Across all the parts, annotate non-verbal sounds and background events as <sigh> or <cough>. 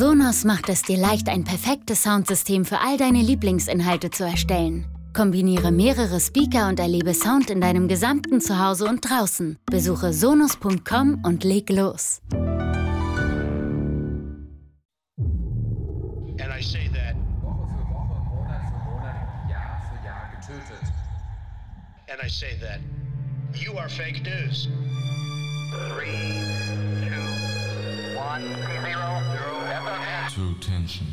Sonos macht es dir leicht, ein perfektes Soundsystem für all deine Lieblingsinhalte zu erstellen. Kombiniere mehrere Speaker und erlebe Sound in deinem gesamten Zuhause und draußen. Besuche sonos.com und leg los. And I say that, Woche für Woche, Monat für Monat, Jahr für Jahr getötet. and I say that you are fake news. Three, two, one, zero, zero, True Tension.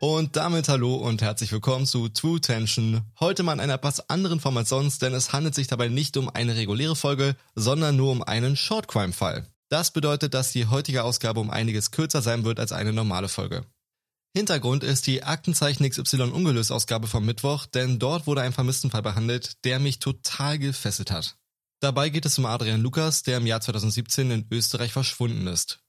Und damit hallo und herzlich willkommen zu True Tension. Heute mal in einer etwas anderen Form als sonst, denn es handelt sich dabei nicht um eine reguläre Folge, sondern nur um einen Short Crime Fall. Das bedeutet, dass die heutige Ausgabe um einiges kürzer sein wird als eine normale Folge. Hintergrund ist die Aktenzeichen XY ungelöst Ausgabe vom Mittwoch, denn dort wurde ein Vermisstenfall behandelt, der mich total gefesselt hat. Dabei geht es um Adrian Lukas, der im Jahr 2017 in Österreich verschwunden ist.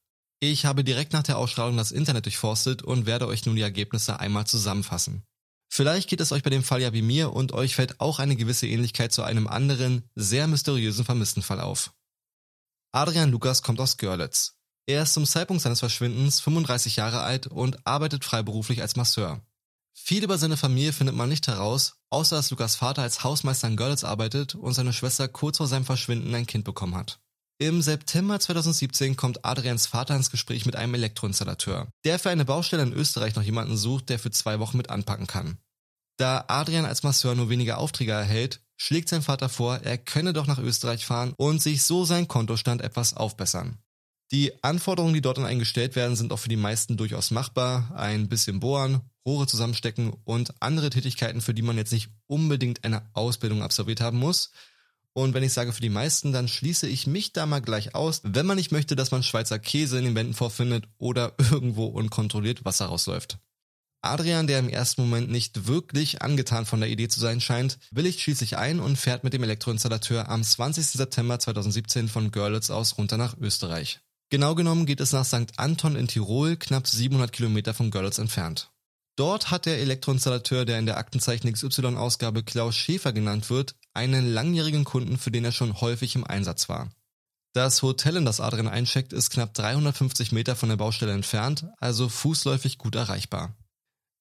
Ich habe direkt nach der Ausstrahlung das Internet durchforstet und werde euch nun die Ergebnisse einmal zusammenfassen. Vielleicht geht es euch bei dem Fall ja wie mir und euch fällt auch eine gewisse Ähnlichkeit zu einem anderen, sehr mysteriösen Vermisstenfall auf. Adrian Lukas kommt aus Görlitz. Er ist zum Zeitpunkt seines Verschwindens 35 Jahre alt und arbeitet freiberuflich als Masseur. Viel über seine Familie findet man nicht heraus, außer dass Lukas Vater als Hausmeister in Görlitz arbeitet und seine Schwester kurz vor seinem Verschwinden ein Kind bekommen hat. Im September 2017 kommt Adrians Vater ins Gespräch mit einem Elektroinstallateur, der für eine Baustelle in Österreich noch jemanden sucht, der für zwei Wochen mit anpacken kann. Da Adrian als Masseur nur wenige Aufträge erhält, schlägt sein Vater vor, er könne doch nach Österreich fahren und sich so seinen Kontostand etwas aufbessern. Die Anforderungen, die dort an einen gestellt werden, sind auch für die meisten durchaus machbar. Ein bisschen bohren, Rohre zusammenstecken und andere Tätigkeiten, für die man jetzt nicht unbedingt eine Ausbildung absolviert haben muss. Und wenn ich sage für die meisten, dann schließe ich mich da mal gleich aus, wenn man nicht möchte, dass man Schweizer Käse in den Wänden vorfindet oder <laughs> irgendwo unkontrolliert Wasser rausläuft. Adrian, der im ersten Moment nicht wirklich angetan von der Idee zu sein scheint, willigt schließlich ein und fährt mit dem Elektroinstallateur am 20. September 2017 von Görlitz aus runter nach Österreich. Genau genommen geht es nach St. Anton in Tirol, knapp 700 Kilometer von Görlitz entfernt. Dort hat der Elektroinstallateur, der in der Aktenzeichen XY-Ausgabe Klaus Schäfer genannt wird, einen langjährigen Kunden, für den er schon häufig im Einsatz war. Das Hotel, in das Adrian eincheckt, ist knapp 350 Meter von der Baustelle entfernt, also fußläufig gut erreichbar.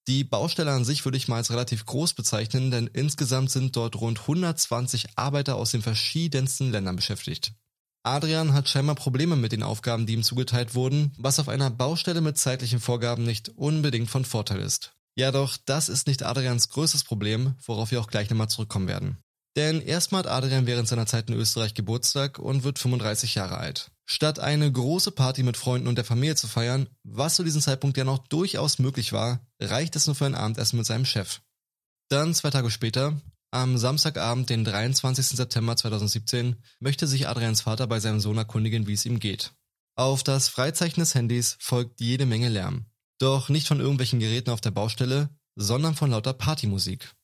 Die Baustelle an sich würde ich mal als relativ groß bezeichnen, denn insgesamt sind dort rund 120 Arbeiter aus den verschiedensten Ländern beschäftigt. Adrian hat scheinbar Probleme mit den Aufgaben, die ihm zugeteilt wurden, was auf einer Baustelle mit zeitlichen Vorgaben nicht unbedingt von Vorteil ist. Ja doch, das ist nicht Adrians größtes Problem, worauf wir auch gleich nochmal zurückkommen werden. Denn erstmal hat Adrian während seiner Zeit in Österreich Geburtstag und wird 35 Jahre alt. Statt eine große Party mit Freunden und der Familie zu feiern, was zu diesem Zeitpunkt ja noch durchaus möglich war, reicht es nur für ein Abendessen mit seinem Chef. Dann zwei Tage später, am Samstagabend, den 23. September 2017, möchte sich Adrians Vater bei seinem Sohn erkundigen, wie es ihm geht. Auf das Freizeichen des Handys folgt jede Menge Lärm. Doch nicht von irgendwelchen Geräten auf der Baustelle, sondern von lauter Partymusik.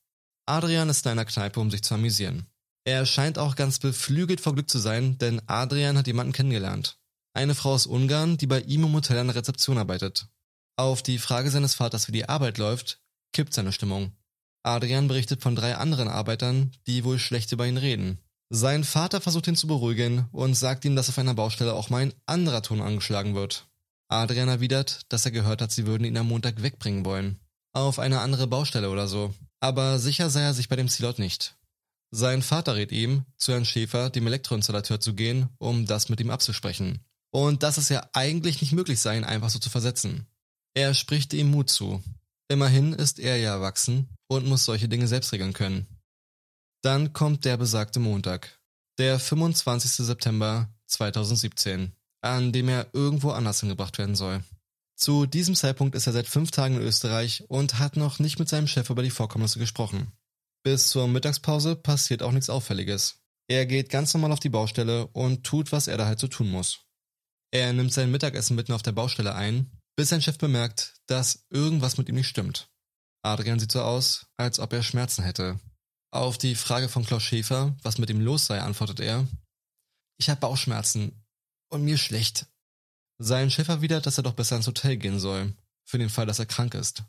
Adrian ist in einer Kneipe, um sich zu amüsieren. Er scheint auch ganz beflügelt vor Glück zu sein, denn Adrian hat jemanden kennengelernt. Eine Frau aus Ungarn, die bei ihm im Hotel an der Rezeption arbeitet. Auf die Frage seines Vaters, wie die Arbeit läuft, kippt seine Stimmung. Adrian berichtet von drei anderen Arbeitern, die wohl schlecht über ihn reden. Sein Vater versucht ihn zu beruhigen und sagt ihm, dass auf einer Baustelle auch mal ein anderer Ton angeschlagen wird. Adrian erwidert, dass er gehört hat, sie würden ihn am Montag wegbringen wollen. Auf eine andere Baustelle oder so. Aber sicher sei er sich bei dem Zielort nicht. Sein Vater rät ihm, zu Herrn Schäfer, dem Elektroinstallateur, zu gehen, um das mit ihm abzusprechen. Und dass es ja eigentlich nicht möglich sei, ihn einfach so zu versetzen. Er spricht ihm Mut zu. Immerhin ist er ja erwachsen und muss solche Dinge selbst regeln können. Dann kommt der besagte Montag, der 25. September 2017, an dem er irgendwo anders hingebracht werden soll. Zu diesem Zeitpunkt ist er seit fünf Tagen in Österreich und hat noch nicht mit seinem Chef über die Vorkommnisse gesprochen. Bis zur Mittagspause passiert auch nichts Auffälliges. Er geht ganz normal auf die Baustelle und tut, was er da halt so tun muss. Er nimmt sein Mittagessen mitten auf der Baustelle ein, bis sein Chef bemerkt, dass irgendwas mit ihm nicht stimmt. Adrian sieht so aus, als ob er Schmerzen hätte. Auf die Frage von Klaus Schäfer, was mit ihm los sei, antwortet er, ich habe Bauchschmerzen und mir schlecht. Sein Chef erwidert, dass er doch besser ins Hotel gehen soll, für den Fall, dass er krank ist.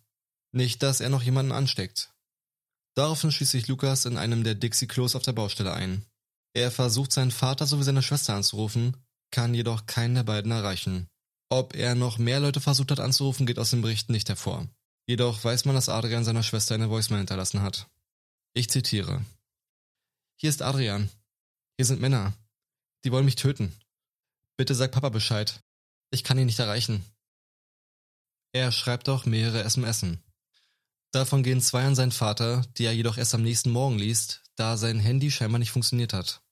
Nicht, dass er noch jemanden ansteckt. Daraufhin schließt sich Lukas in einem der Dixie-Klos auf der Baustelle ein. Er versucht seinen Vater sowie seine Schwester anzurufen, kann jedoch keinen der beiden erreichen. Ob er noch mehr Leute versucht hat anzurufen, geht aus dem Bericht nicht hervor. Jedoch weiß man, dass Adrian seiner Schwester eine Voicemail hinterlassen hat. Ich zitiere. Hier ist Adrian. Hier sind Männer. Die wollen mich töten. Bitte sag Papa Bescheid. Ich kann ihn nicht erreichen. Er schreibt auch mehrere SMSen. Davon gehen zwei an seinen Vater, die er jedoch erst am nächsten Morgen liest, da sein Handy scheinbar nicht funktioniert hat.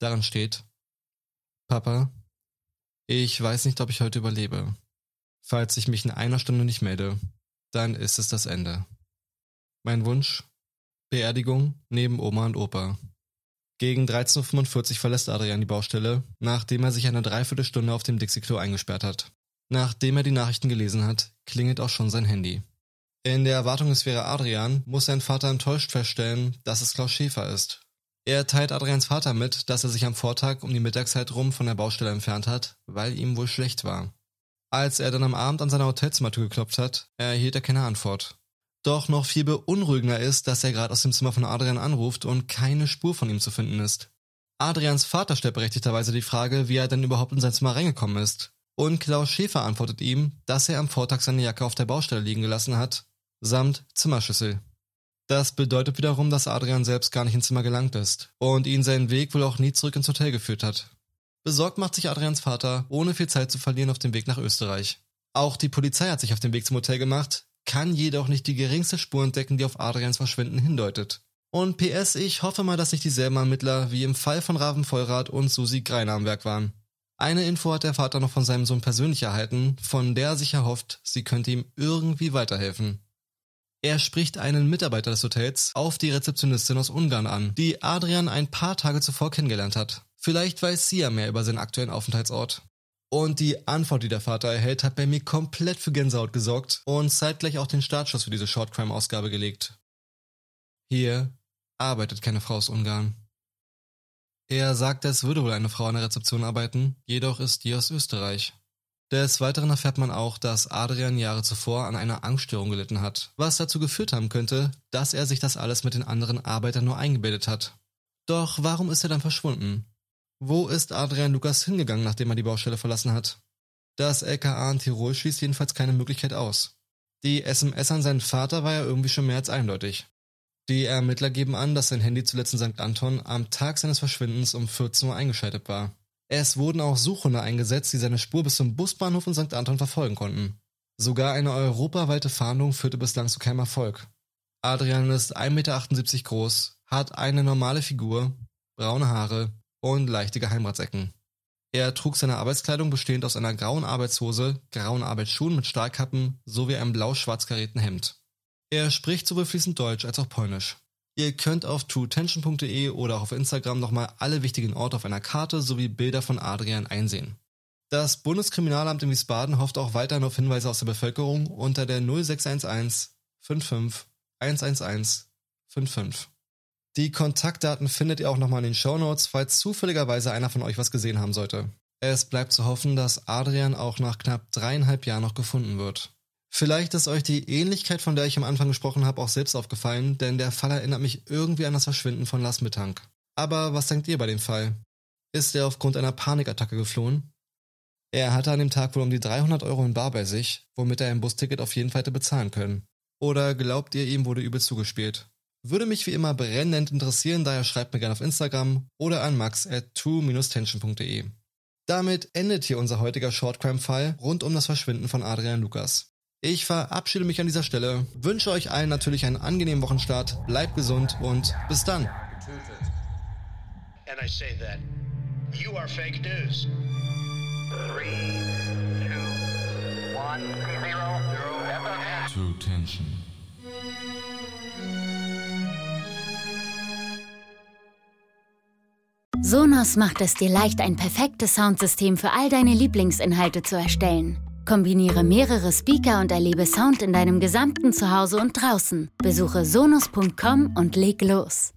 Daran steht, Papa, ich weiß nicht, ob ich heute überlebe. Falls ich mich in einer Stunde nicht melde, dann ist es das Ende. Mein Wunsch? Beerdigung neben Oma und Opa. Gegen 13.45 Uhr verlässt Adrian die Baustelle, nachdem er sich eine Dreiviertelstunde auf dem Dixie-Klo eingesperrt hat. Nachdem er die Nachrichten gelesen hat, klingelt auch schon sein Handy. In der Erwartung, es wäre Adrian, muss sein Vater enttäuscht feststellen, dass es Klaus Schäfer ist. Er teilt Adrians Vater mit, dass er sich am Vortag um die Mittagszeit rum von der Baustelle entfernt hat, weil ihm wohl schlecht war. Als er dann am Abend an seiner Hotelzimmertür geklopft hat, erhielt er keine Antwort. Doch noch viel beunruhigender ist, dass er gerade aus dem Zimmer von Adrian anruft und keine Spur von ihm zu finden ist. Adrians Vater stellt berechtigterweise die Frage, wie er denn überhaupt in sein Zimmer reingekommen ist. Und Klaus Schäfer antwortet ihm, dass er am Vortag seine Jacke auf der Baustelle liegen gelassen hat, samt Zimmerschüssel. Das bedeutet wiederum, dass Adrian selbst gar nicht ins Zimmer gelangt ist und ihn seinen Weg wohl auch nie zurück ins Hotel geführt hat. Besorgt macht sich Adrians Vater, ohne viel Zeit zu verlieren, auf den Weg nach Österreich. Auch die Polizei hat sich auf den Weg zum Hotel gemacht, kann jedoch nicht die geringste Spur entdecken, die auf Adrians Verschwinden hindeutet. Und PS, ich hoffe mal, dass nicht dieselben Ermittler wie im Fall von Raven Vollrath und Susi Greiner am Werk waren. Eine Info hat der Vater noch von seinem Sohn persönlich erhalten, von der er sich erhofft, sie könnte ihm irgendwie weiterhelfen. Er spricht einen Mitarbeiter des Hotels auf die Rezeptionistin aus Ungarn an, die Adrian ein paar Tage zuvor kennengelernt hat. Vielleicht weiß sie ja mehr über seinen aktuellen Aufenthaltsort. Und die Antwort, die der Vater erhält, hat bei mir komplett für Gänsehaut gesorgt und zeitgleich auch den Startschuss für diese Shortcrime-Ausgabe gelegt. Hier arbeitet keine Frau aus Ungarn. Er sagt, es würde wohl eine Frau an der Rezeption arbeiten, jedoch ist die aus Österreich. Des Weiteren erfährt man auch, dass Adrian Jahre zuvor an einer Angststörung gelitten hat, was dazu geführt haben könnte, dass er sich das alles mit den anderen Arbeitern nur eingebildet hat. Doch warum ist er dann verschwunden? Wo ist Adrian Lukas hingegangen, nachdem er die Baustelle verlassen hat? Das LKA in Tirol schließt jedenfalls keine Möglichkeit aus. Die SMS an seinen Vater war ja irgendwie schon mehr als eindeutig. Die Ermittler geben an, dass sein Handy zuletzt in St. Anton am Tag seines Verschwindens um 14 Uhr eingeschaltet war. Es wurden auch Suchhunde eingesetzt, die seine Spur bis zum Busbahnhof in St. Anton verfolgen konnten. Sogar eine europaweite Fahndung führte bislang zu keinem Erfolg. Adrian ist 1,78 Meter groß, hat eine normale Figur, braune Haare, und leichte Geheimratsecken. Er trug seine Arbeitskleidung bestehend aus einer grauen Arbeitshose, grauen Arbeitsschuhen mit Stahlkappen sowie einem blau-schwarz karierten Hemd. Er spricht sowohl fließend Deutsch als auch Polnisch. Ihr könnt auf truetension.de oder auch auf Instagram nochmal alle wichtigen Orte auf einer Karte sowie Bilder von Adrian einsehen. Das Bundeskriminalamt in Wiesbaden hofft auch weiterhin auf Hinweise aus der Bevölkerung unter der 0611 55 111 55. Die Kontaktdaten findet ihr auch nochmal in den Show Notes, falls zufälligerweise einer von euch was gesehen haben sollte. Es bleibt zu hoffen, dass Adrian auch nach knapp dreieinhalb Jahren noch gefunden wird. Vielleicht ist euch die Ähnlichkeit, von der ich am Anfang gesprochen habe, auch selbst aufgefallen, denn der Fall erinnert mich irgendwie an das Verschwinden von Lars Mittank. Aber was denkt ihr bei dem Fall? Ist er aufgrund einer Panikattacke geflohen? Er hatte an dem Tag wohl um die 300 Euro in Bar bei sich, womit er ein Busticket auf jeden Fall hätte bezahlen können. Oder glaubt ihr, ihm wurde übel zugespielt? Würde mich wie immer brennend interessieren, daher schreibt mir gerne auf Instagram oder an max at true-tension.de. Damit endet hier unser heutiger Shortcrime-Fall rund um das Verschwinden von Adrian Lukas. Ich verabschiede mich an dieser Stelle, wünsche euch allen natürlich einen angenehmen Wochenstart, bleibt gesund und bis dann. Two, one, zero, zero. Sonos macht es dir leicht, ein perfektes Soundsystem für all deine Lieblingsinhalte zu erstellen. Kombiniere mehrere Speaker und erlebe Sound in deinem gesamten Zuhause und draußen. Besuche sonos.com und leg los.